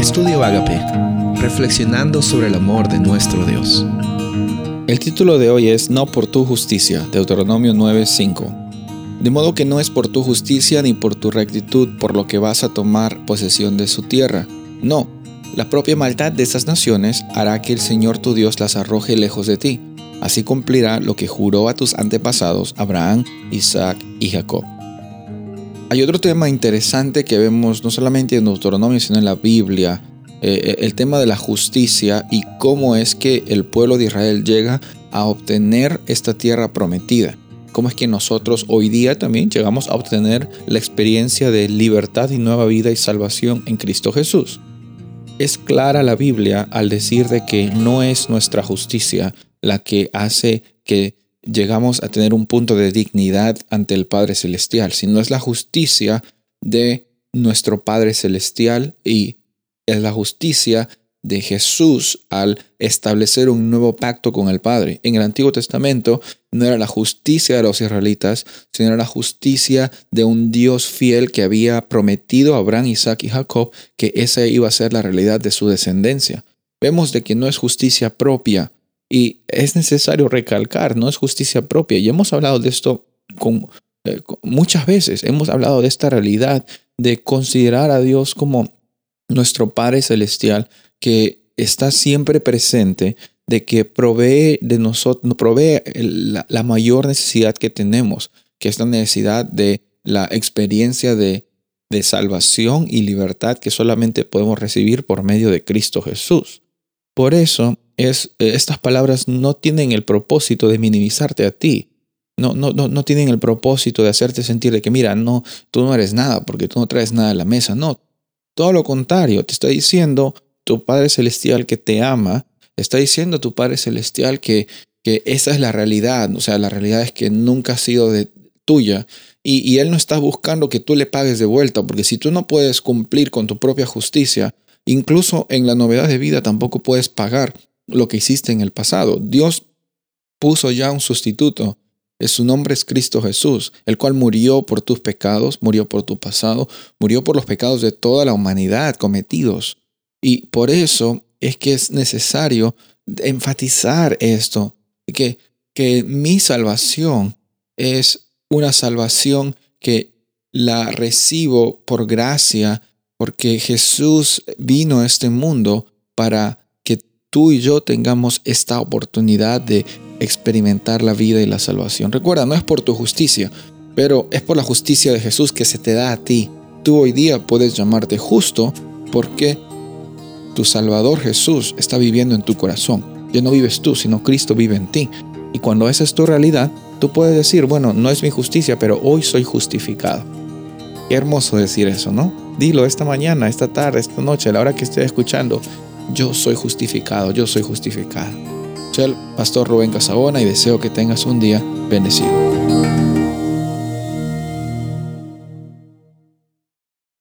Estudio Agape, reflexionando sobre el amor de nuestro Dios. El título de hoy es No por tu justicia, Deuteronomio 9:5. De modo que no es por tu justicia ni por tu rectitud por lo que vas a tomar posesión de su tierra. No, la propia maldad de esas naciones hará que el Señor tu Dios las arroje lejos de ti. Así cumplirá lo que juró a tus antepasados Abraham, Isaac y Jacob. Hay otro tema interesante que vemos no solamente en Deuteronomio, sino en la Biblia, eh, eh, el tema de la justicia y cómo es que el pueblo de Israel llega a obtener esta tierra prometida. Cómo es que nosotros hoy día también llegamos a obtener la experiencia de libertad y nueva vida y salvación en Cristo Jesús. Es clara la Biblia al decir de que no es nuestra justicia la que hace que llegamos a tener un punto de dignidad ante el Padre Celestial, sino es la justicia de nuestro Padre Celestial y es la justicia de Jesús al establecer un nuevo pacto con el Padre. En el Antiguo Testamento no era la justicia de los israelitas, sino era la justicia de un Dios fiel que había prometido a Abraham, Isaac y Jacob que esa iba a ser la realidad de su descendencia. Vemos de que no es justicia propia, y es necesario recalcar, no es justicia propia. Y hemos hablado de esto con, eh, muchas veces, hemos hablado de esta realidad de considerar a Dios como nuestro Padre Celestial que está siempre presente, de que provee de nosotros, provee la, la mayor necesidad que tenemos, que es la necesidad de la experiencia de, de salvación y libertad que solamente podemos recibir por medio de Cristo Jesús. Por eso, es, eh, estas palabras no tienen el propósito de minimizarte a ti. No, no, no, no tienen el propósito de hacerte sentir de que, mira, no, tú no eres nada porque tú no traes nada a la mesa. No, todo lo contrario, te está diciendo tu Padre Celestial que te ama, está diciendo tu Padre Celestial que, que esa es la realidad, o sea, la realidad es que nunca ha sido tuya y, y Él no está buscando que tú le pagues de vuelta, porque si tú no puedes cumplir con tu propia justicia, incluso en la novedad de vida tampoco puedes pagar lo que hiciste en el pasado. Dios puso ya un sustituto. Su nombre es Cristo Jesús, el cual murió por tus pecados, murió por tu pasado, murió por los pecados de toda la humanidad cometidos. Y por eso es que es necesario enfatizar esto, que, que mi salvación es una salvación que la recibo por gracia, porque Jesús vino a este mundo para tú y yo tengamos esta oportunidad de experimentar la vida y la salvación. Recuerda, no es por tu justicia, pero es por la justicia de Jesús que se te da a ti. Tú hoy día puedes llamarte justo porque tu Salvador Jesús está viviendo en tu corazón. Ya no vives tú, sino Cristo vive en ti. Y cuando esa es tu realidad, tú puedes decir, bueno, no es mi justicia, pero hoy soy justificado. Qué hermoso decir eso, ¿no? Dilo esta mañana, esta tarde, esta noche, a la hora que estés escuchando yo soy justificado, yo soy justificado. Soy el pastor Rubén Casabona y deseo que tengas un día bendecido.